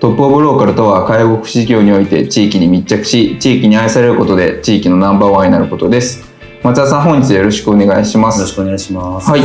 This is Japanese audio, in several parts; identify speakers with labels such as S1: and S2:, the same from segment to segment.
S1: トップオブローカルとは介護福祉事業において地域に密着し地域に愛されることで地域のナンバーワンになることです。松田さん本日よろしくお願いします。
S2: よろしくお願いします。
S1: はい。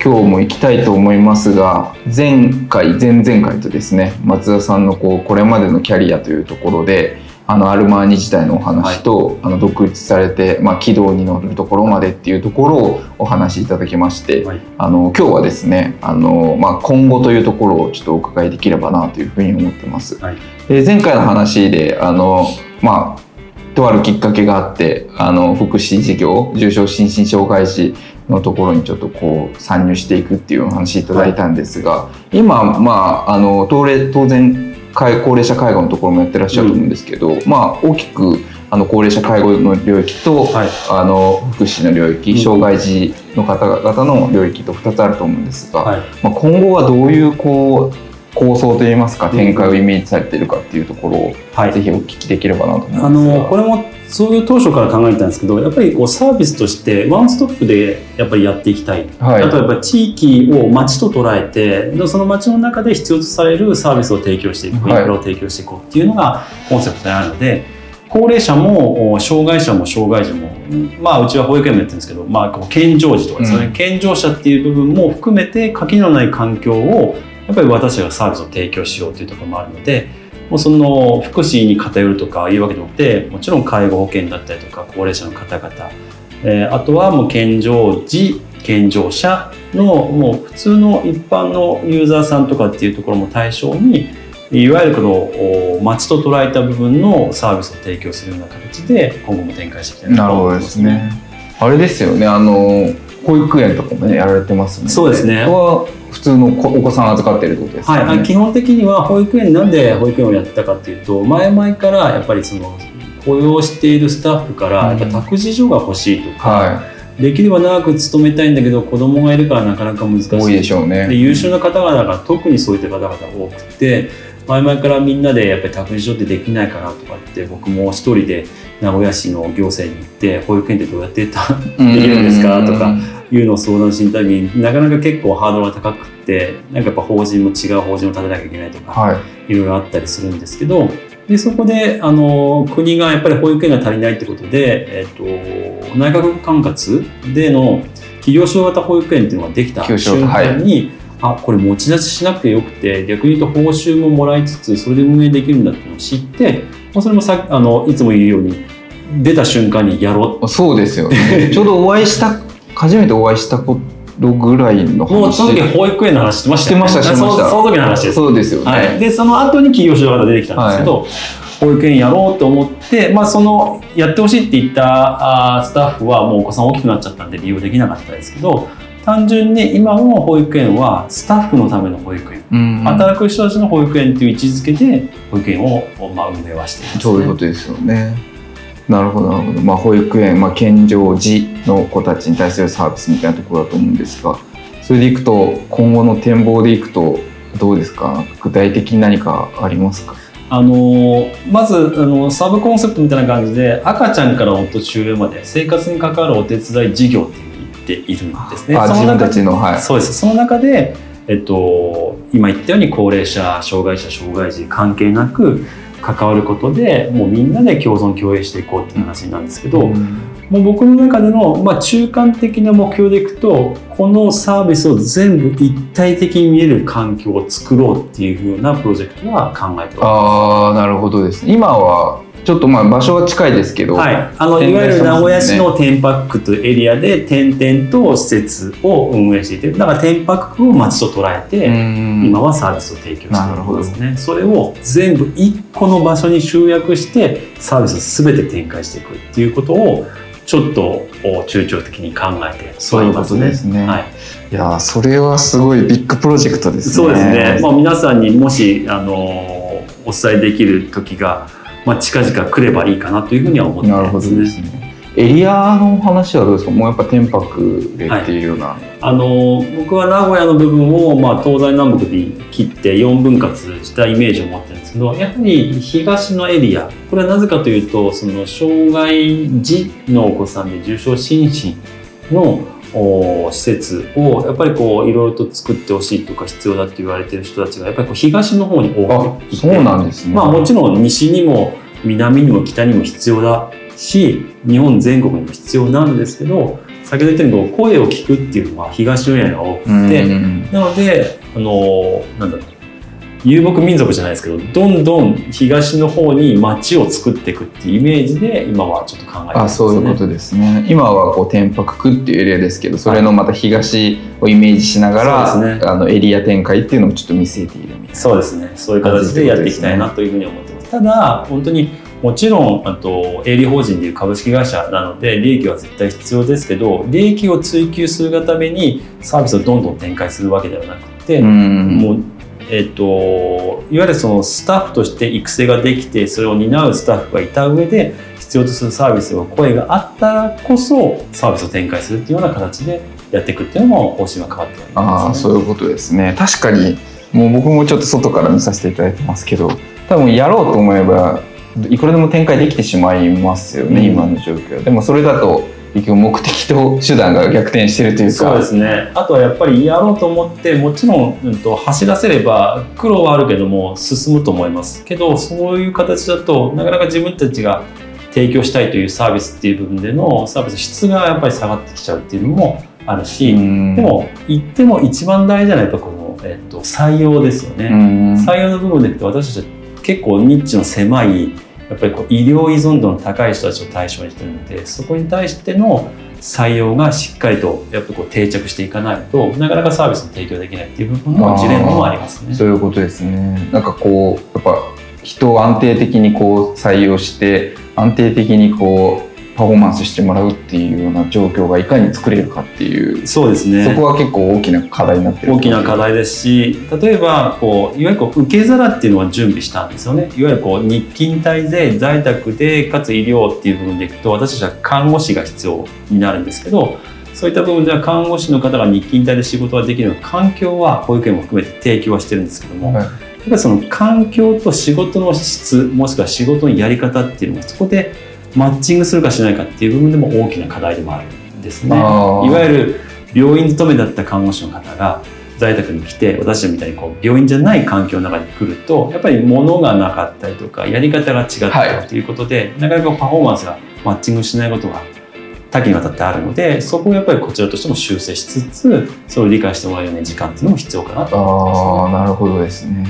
S1: 今日も行きたいと思いますが前回前々回とですね松田さんのこうこれまでのキャリアというところであのアルマーニ自体のお話と、はい、あの独立されて、まあ、軌道に乗るところまでっていうところをお話しいただきまして、はい、あの今日はですねあの、まあ、今後というところをちょっとお伺いできればなというふうに思ってます。はい、で前回の話であの、まあ、とあるきっかけがあってあの福祉事業重症心身障害児のところにちょっとこう参入していくっていうお話いただいたんですが、今、まあ、あの当然高齢者介護のところもやってらっしゃると思うんですけど、うん、まあ大きくあの高齢者介護の領域と、はい、あの福祉の領域、障害児の方々の領域と2つあると思うんですが、はい、まあ、今後はどういうこう構想といいますか展開をイメージされているかっていうところを、はい、ぜひお聞きできればなと思いますあ
S2: のこれも創業当初から考えてたんですけどやっぱりこうサービスとしてワンストップでやっぱりやっていきたい、はい、あとやっぱ地域を町と捉えてその町の中で必要とされるサービスを提供していくインフラを提供していこうっていうのがコンセプトにあるので、高齢者も障害者も障害児もまあうちは保育園もやってるんですけど、まあ、健常児とかですね、うん、健常者っていう部分も含めて垣のない環境をやっぱり私たちがサービスを提供しようというところもあるのでもうその福祉に偏るとかいうわけでもなくてもちろん介護保険だったりとか高齢者の方々、えー、あとはもう健常児健常者のもう普通の一般のユーザーさんとかっていうところも対象にいわゆるこの街と捉えた部分のサービスを提供するような形で今後も展開していきたい
S1: なと思いますね。あれですよねあの保育園とかもねやられてますね。
S2: そうですね。
S1: 普通のお子さん預かってるってことです
S2: ね、はい、基本的には保育園なんで保育園をやってたかっていうと前々からやっぱりその雇用しているスタッフからやっぱ託児所が欲しいとか、はい、できれば長く勤めたいんだけど子供がいるからなかなか難しい。多
S1: いでしょうね。
S2: で優秀な方々が特にそういった方々多くて前々からみんなでやっぱり託児所ってできないかなとかって僕も一人で名古屋市の行政に行って保育園ってどうやってできるんですかとかいうのを相談した時になかなか結構ハードルが高くってなんかやっぱ法人も違う法人を立てなきゃいけないとか、はい、いろいろあったりするんですけどでそこであの国がやっぱり保育園が足りないってことで、えーと、内閣管轄での企業所型保育園っていうのができた瞬間に、はい、あこれ持ち出ししなくてよくて逆に言うと報酬ももらいつつそれで運営できるんだっていうのを知ってそれもさあのいつも言うように出た瞬間にやろ
S1: う。そうですよね。ちょうどお会いした初めてお会いしたことぐらいの話。
S2: もうその時保育園の話してました、
S1: ね、してましたしてました。
S2: その時の話です。
S1: そうですよね、
S2: はい、でその後に企業所が出てきたんですけど、はい、保育園やろうと思って、まあ、そのやってほしいって言ったあスタッフはもうお子さん大きくなっちゃったんで利用できなかったですけど単純に今の保育園はスタッフのための保育園、うんうん、働く人たちの保育園という位置づけで保育園を、まあ、運営はしています、ね、
S1: そういうことですよねなるほどなるほど、まあ、保育園、まあ、健常児の子たちに対するサービスみたいなところだと思うんですがそれでいくと今後の展望でいくとどうですか？具体的に何かありますか？
S2: あのまずあのサブコンセプトみたいな感じで赤ちゃんからお年上まで生活に関わるお手伝い事業っていうに言っているんですね。
S1: あ自分たちの、はい、
S2: そうです。その中で、えっと、今言ったように高齢者障害者障害児関係なく関わることでもうみんなで共存共栄していこうっていう話なんですけど、うん、もう僕の中での、まあ、中間的な目標でいくとこのサービスを全部一体的に見える環境を作ろうっていうふうなプロジェクトは考えております。
S1: あなるほどですね今はちょっとまあ場所は近いですけど、
S2: はい、あのいわゆる名古屋市のテンパックというエリアで点々と施設を運営していてだからテンパックを町と捉えて今はサービスを提供しているんですね。それを全部一個の場所に集約してサービスを全て展開していくっていうことをちょっと中長的に考えて
S1: そういうことですね。はい、いやそれはすごいビッグプロジェクトですね。
S2: そうですね。まあ皆さんにもしあのお伝えできる時がまあ、近々来ればいいかなというふうには思ってますね。すね。
S1: エリアの話はどうですか？もうやっぱ天白でっていうような、はい、
S2: あの僕は名古屋の部分を、まあ、東西南北で切って4分割したイメージを持ってるんですけどやはり東のエリアこれはなぜかというとその障害児のお子さんで重症心身の施設をやっぱりこういろいろと作ってほしいとか必要だって言われてる人たちがやっぱりこう東の方に多くいて
S1: そうなんですね、
S2: まあ、もちろん西にも南にも北にも必要だし日本全国にも必要なんですけど先ほど言ったように声を聞くっていうのは東のエリアが多くてなのであのなんだろう遊牧民族じゃないですけどどんどん東の方に町を作っていくっていうイメージで今はちょっと考えてます、ね、
S1: あそういうことですね。今はこう天白区っていうエリアですけどそれのまた東をイメージしながら、はいね、あのエリア展開っていうのもちょっと見据えているみたいな。
S2: そうですね。そういう形でやっていきたいなというふうに思ってます、ね、ただ本当にもちろんあと営利法人でいう株式会社なので利益は絶対必要ですけど利益を追求するがためにサービスをどんどん展開するわけではなくてもうえっと、いわゆるそのスタッフとして育成ができてそれを担うスタッフがいた上で必要とするサービスの声があったらこそサービスを展開するっていうような形でやっていくっていうのも方針は変わっております、
S1: ね、あそういうことですね。確かにもう僕もちょっと外から見させていただいてますけど多分やろうと思えばいくらでも展開できてしまいますよね、うん、今の状況。でもそれだと結局目的と手段が逆転してるというか。
S2: そうですね。あとはやっぱりやろうと思ってもちろん、うん、と走らせれば苦労はあるけども進むと思います。けどそういう形だとなかなか自分たちが提供したいというサービスっていう部分でのサービス質がやっぱり下がってきちゃうっていうのもあるしでも言っても一番大事なのはやっぱこの、えっと、採用ですよね。採用の部分で私たちは結構ニッチの狭いやっぱりこう医療依存度の高い人たちを対象にしてるのでそこに対しての採用がしっかりとやっぱこう定着していかないとなかなかサービスを提供できないっていう部分のジレンマもありますね。
S1: そういうことですねなんかこうやっぱ人を安定的にこう採用して安定的にこうパフォーマンスしてもらうっていうような状況がいかに作れるかっていう。
S2: そうですね。
S1: そこは結構大きな課題になってる
S2: 大きな課題ですし例えばこういわゆるこう受け皿っていうのは準備したんですよね。いわゆるこう日勤滞で在宅でかつ医療っていう部分でいくと私たちは看護師が必要になるんですけどそういった部分では看護師の方が日勤帯で仕事ができる環境は保育園も含めて提供はしてるんですけども、はい、やっぱりその環境と仕事の質もしくは仕事のやり方っていうのもそこでマッチングするかしないかっていう部分でも大きな課題でもあるんですね。いわゆる病院勤めだった看護師の方が在宅に来て私たちみたいにこう病院じゃない環境の中に来るとやっぱり物がなかったりとかやり方が違ったりということで、はい、なかなかパフォーマンスがマッチングしないことが多岐にわたってあるのでそこをやっぱりこちらとしても修正しつつそれを理解してもらえるような時間っていうのも必要かなと思います、
S1: ね、あなるほどですね。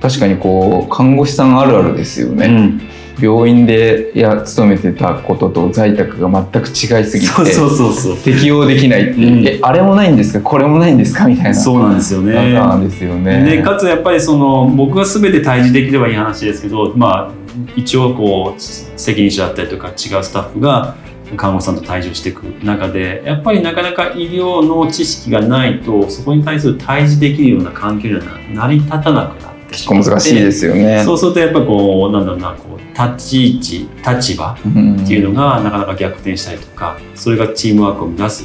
S1: 確かにこう看護師さんあるあるですよね、うん病院でや勤めてたことと在宅が全く違いすぎて
S2: そうそうそう
S1: 適用できないっていう、うん、えあれもないんですか？これもないんですか？みたいな。
S2: そうなんですよね。
S1: なんですよね。
S2: でかつやっぱりその僕が全て対峙できればいい話ですけどまあ一応こう責任者だったりとか違うスタッフが看護師さんと対峙していく中でやっぱりなかなか医療の知識がないとそこに対する対峙できるような環境には成り立たなくなって
S1: しまって難しいですよね。
S2: そうするとやっぱこうなんだろうなこう立ち位置立場っていうのがなかなか逆転したりとかそれがチームワークを乱す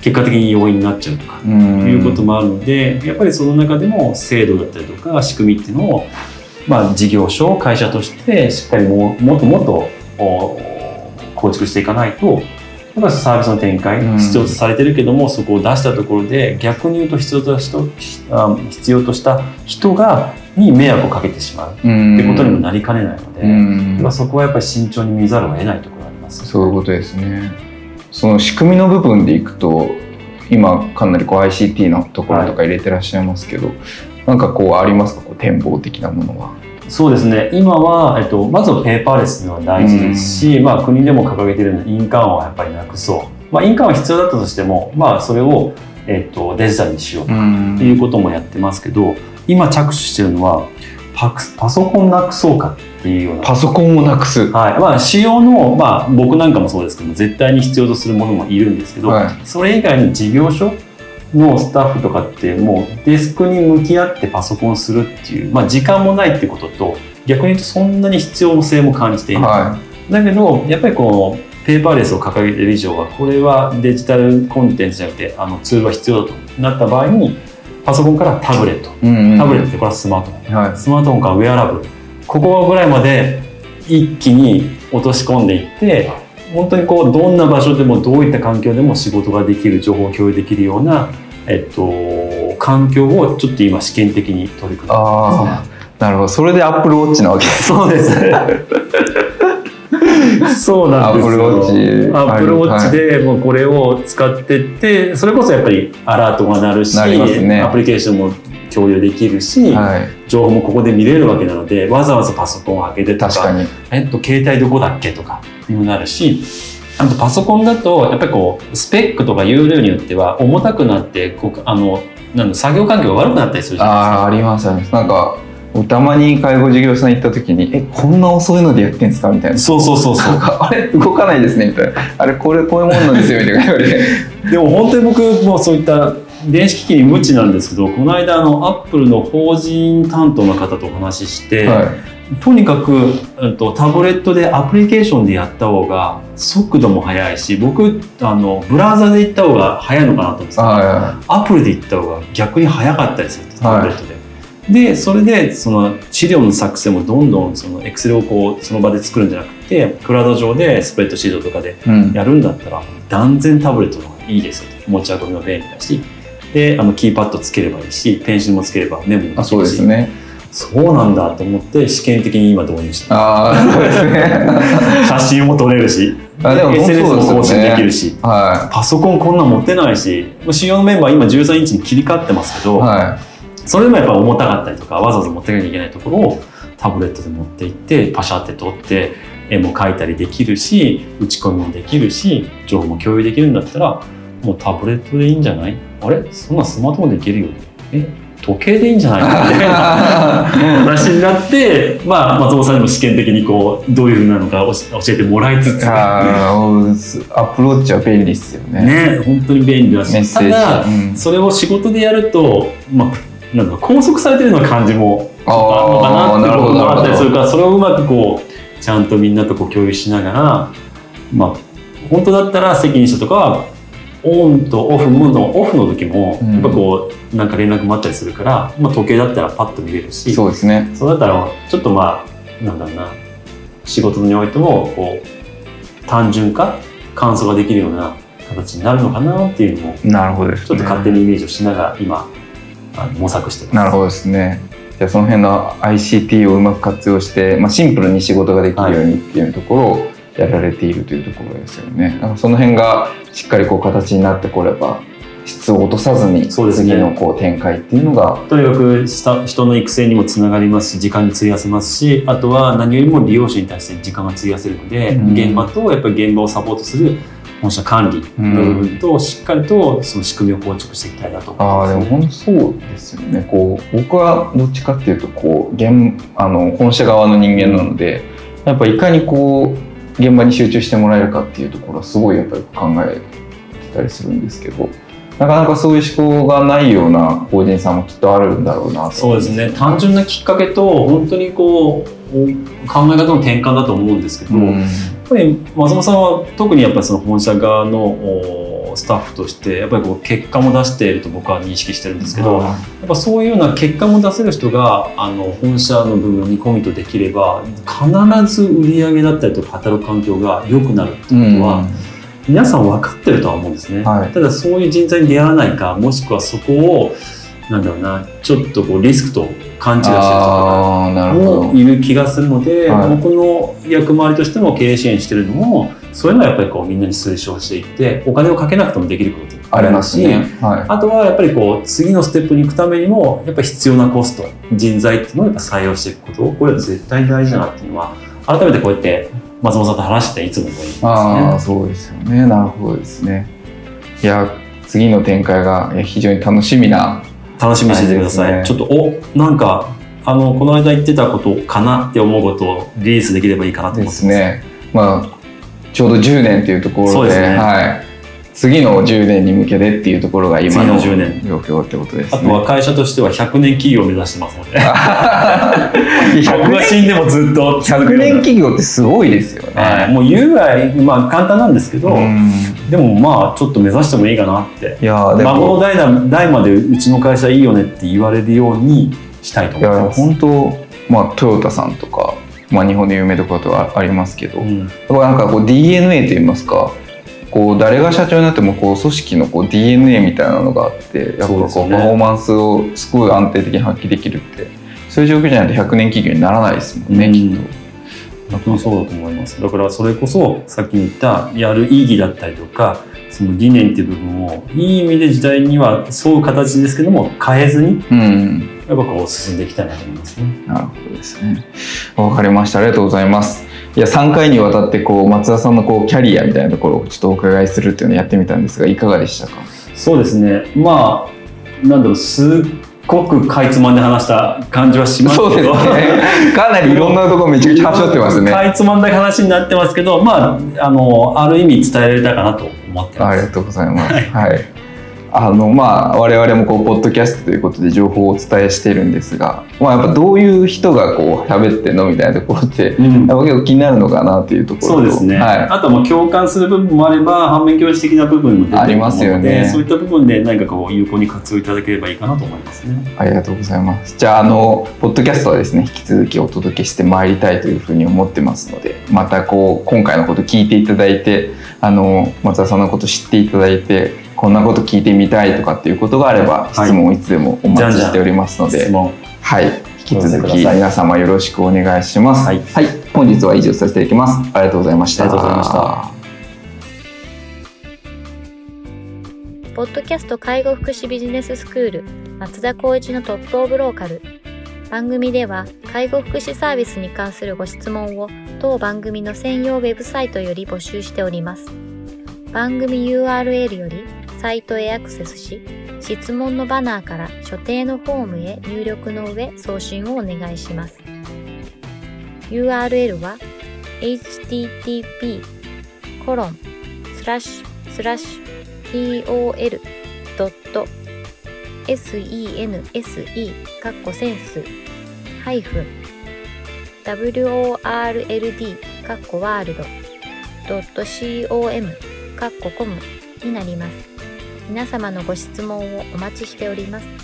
S2: 結果的に要因になっちゃうとかいうこともあるのでやっぱりその中でも制度だったりとか仕組みっていうのを、まあ、事業所会社としてしっかりももっともっと構築していかないとぱりサービスの展開必要とされてるけどもそこを出したところで逆に言うと必要とした必要とした人がに迷惑をかけてしまう。ってことにもなりかねないので、まあ、そこはやっぱり慎重に見ざるを得ないところがあります、
S1: ね、そういうことですね。その仕組みの部分でいくと今かなりこう ICT のところとか入れてらっしゃいますけど、はい、なんかこうありますか？こう展望的なものは。
S2: そうですね。今は、えっと、まずはペーパーレスのは大事ですし、まあ、国でも掲げているような印鑑はやっぱりなくそう、まあ、印鑑は必要だったとしても、まあ、それを、えっと、デジタルにしようということもやってますけど今着手してるのはパパソコンなくそうかっていうような。
S1: パソコンをなくす。
S2: はい。まあ、仕様の、まあ、僕なんかもそうですけども絶対に必要とするものもいるんですけど、
S1: はい。
S2: それ以外に事業所のスタッフとかってもうデスクに向き合ってパソコンするっていう、まあ、時間もないってことと逆に言うとそんなに必要性も感じていない、
S1: は
S2: だけどやっぱりこうペーパーレスを掲げている以上はこれはデジタルコンテンツじゃなくてあのツールは必要だとなった場合にパソコンからタブレット。
S1: い、うんうん。
S2: タブレットってこれはスマートフォン。
S1: はい。
S2: スマートフォンからウェアラブ。ルここぐらいまで一気に落とし込んでいって本当にこうどんな場所でもどういった環境でも仕事ができる情報を共有できるような、えっと、環境をちょっと今試験的に取り組んでますね
S1: ああなるほど。それでアップルウォッチなわけ。です
S2: そうです。そうなんですよ。アップルウォッチでもうこれを使ってって、それこそやっぱりアラートが鳴るし、
S1: ね。
S2: アプリケーションも共有できるし、
S1: はい。
S2: 情報もここで見れるわけなので、わざわざパソコンを開けてとか、
S1: 確かに。
S2: えっと、携帯どこだっけとかにもなるし、あとパソコンだとやっぱりこうスペックとか容量によっては重たくなってこうあのなんだ作業環境が悪くなったりするじゃないですか。
S1: ああありますあります。なんかたまに介護事業者さん行った時に「えこんな遅いのでやってんすか?」みたいな。
S2: そうそうそうそう。
S1: あれ動かないですねみたいな「あれこれこういうもんなんですよ」みたいな。言われて
S2: でも本当に僕もそういった電子機器に無知なんですけどこの間あのアップルの法人担当の方とお話しして、
S1: はい
S2: とにかく、うんと、タブレットでアプリケーションでやった方が速度も速いし僕あのブラウザで行った方が速いのかなと思うんですけど、
S1: は
S2: アプリで行った方が逆に速かったりするタブレットで。でそれでその資料の作成もどんどんそのエクセルをこうその場で作るんじゃなくてクラウド上でスプレッドシートとかでやるんだったら断然タブレットの方がいいですよと。持ち運びも便利だし。であのキーパッドつければいいしペンシルもつければメモもできるし。
S1: あそうですね
S2: そうなんだと思って試験的に今導入した。
S1: ああそうですね。
S2: 写真も撮れるし
S1: あでも
S2: SNS も更新
S1: で
S2: きるし
S1: は
S2: パソコンこんなん持ってないし主要のメンバー今13インチに切り替わってますけど、
S1: い。は
S2: それでもやっぱ重たかったりとかわざわざ持っていかなきゃいけないところをタブレットで持って行ってパシャって撮って絵も描いたりできるし打ち込みもできるし情報も共有できるんだったらもうタブレットでいいんじゃない？あれ？そんなスマートフォンでいけるよえ？時計でいいんじゃないかみたいな話になって、まあ、松本さんにも試験的にこうどういうふうなのか教教えてもらいつつ。
S1: アプローチは便利ですよね。
S2: ね本当に便利だし。ただ、
S1: うん。
S2: それを仕事でやると、まあ、なんだろう拘束されてるような感じもあるのかなっていうこともあったりするからそれをうまくこうちゃんとみんなとこう共有しながらまあ本当だったら責任者とかはオンとオフムードオフの時も
S1: うん。
S2: やっぱこうなんか連絡もあったりするから、まあ、時計だったらパッと見れるし
S1: そうですね。
S2: そうだったらちょっとまあなんだろうな仕事においてもこう単純化簡素ができるような形になるのかなっていうのも
S1: なるほどです、ね、
S2: ちょっと勝手にイメージをしながら今あの模索してます。
S1: なるほどですね。じゃあその辺の ICT をうまく活用して、まあ、シンプルに仕事ができるようにっていうところをやられているというところですよね。なんかその辺がしっかりこう形になってこれば質を落とさずに次のこう展開っていうのが
S2: とにかくした人の育成にもつながりますし時間に費やせますしあとは何よりも利用者に対して時間が費やせるので、
S1: うん。
S2: 現場とやっぱり現場をサポートする本社管理の部分としっかりとその仕組みを構築していきたいなと。
S1: ああで
S2: 思
S1: も
S2: ってますね
S1: 本当そうですよね。こう僕はどっちかっていうとこう現あの本社側の人間なのでやっぱいかにこう現場に集中してもらえるかっていうところはすごいやっぱり考えてたりするんですけどなかなかそういう思考がないような法人さんもきっとあるんだろうなと。
S2: そうですね。単純なきっかけと本当にこう考え方の転換だと思うんですけど、
S1: うん。
S2: やっぱり松本さんは特にやっぱりその本社側のおスタッフとしてやっぱりこう結果も出していると僕は認識してるんですけど、やっぱそういうような結果も出せる人があの本社の部分にコミットできれば必ず売り上げだったりとか働く環境が良くなるっていうことは、皆さん分かってるとは思うんですね、
S1: はい。
S2: ただそういう人材に出会わないかもしくはそこをなんだろうなちょっとこうリスクと勘違いしてる人もいる気がするので、
S1: はい。
S2: 僕の役回りとしても経営支援してるのもそういうのはやっぱりこうみんなに推奨していってお金をかけなくてもできることありますし、
S1: ね。はい、
S2: あとはやっぱりこう次のステップに行くためにもやっぱり必要なコスト人材っていうのをやっぱ採用していくことこれは絶対大事だなっていうのは改めてこうやって松本さんと話していつも思いますね。
S1: ああそうですよね。なるほどですね。いや次の展開が非常に楽しみな
S2: 楽しみにしててください、ね、ちょっとおなんかあのこの間言ってたことかなって思うことをリリースできればいいかなと思ってます。
S1: ね。まあちょうど10年っていうところで、ね、はい、次の10年に向けてっていうところが今の状況ってことです、ね、
S2: あとは会社としては100年企業を目指してますので100が死んでもずっと。
S1: 100年企業ってすごいですよね、
S2: はい、もう言うぐらい、まあ、簡単なんですけどでもまあちょっと目指してもいいかなって。いや孫の代代までうちの会社いいよねって言われるようにしたいと思います。
S1: 本当まあトヨタさんとかまあ、日本で有名どころとはありますけど、うん、なんかこう DNA といいますかこう誰が社長になってもこう組織のこう DNA みたいなのがあってやっぱこうパフォーマンスをすごい安定的に発揮できるって。そういう状況じゃないと100年企業にならないですもんね、うん、きっと。
S2: 本当にそうだと思いますだからそれこそさっき言ったやる意義だったりとかその理念っていう部分をいい意味で時代には沿う形ですけども変えずに、うん、やっぱこう進んでいきたいなと思いますね。
S1: なるほどですね。わかりました。ありがとうございます。いや3回にわたってこう松田さんのこうキャリアみたいなところをちょっとお伺いするっていうのをやってみたんですがいかがでしたか？
S2: そうですねまあなんだろうすっごくかいつまんで話した感じはしますけど。
S1: ね。かなりいろんなところめちゃくちゃ端折ってますね。
S2: かいつまんだ話になってますけどまああのある意味伝えられたかなと思ってます。
S1: ありがとうございます、はい、はいあのまあ我々もこうポッドキャストということで情報をお伝えしてるんですが、まあ、やっぱどういう人がこう喋ってんのみたいなところって、うん、やっぱ結構気になるのかなというところ
S2: そうですね、はい、あとはもう共感する部分もあれば反面教師的な部分も出て
S1: ありますよね。
S2: そういった部分で何かこう有効に活用いただければいいかなと思いますね。
S1: ありがとうございます。じゃああのポッドキャストはですね。引き続きお届けしてまいりたいというふうに思ってますのでまたこう今回のこと聞いていただいてあの松田さんのこと知っていただいてこんなこと聞いてみたいとかっていうことがあれば質問をいつでもお待ちしておりますので、はい、引き続き皆様よろしくお願いします。はい、はい、本日は以上させていただきます。ありがとうございました。
S2: ありがとうございました。
S3: ポッドキャスト介護福祉ビジネススクール松田光一のトップオブローカル。番組では介護福祉サービスに関するご質問を当番組の専用ウェブサイトより募集しております。番組 URL よりサイトへアクセスし、質問のバナーから所定のフォームへ入力の上送信をお願いします。URL は http コロンスラッシュスラッシュ pol.sense カッコセンスハイフン world カッコワールド .com カッココムになります。皆様のご質問をお待ちしております。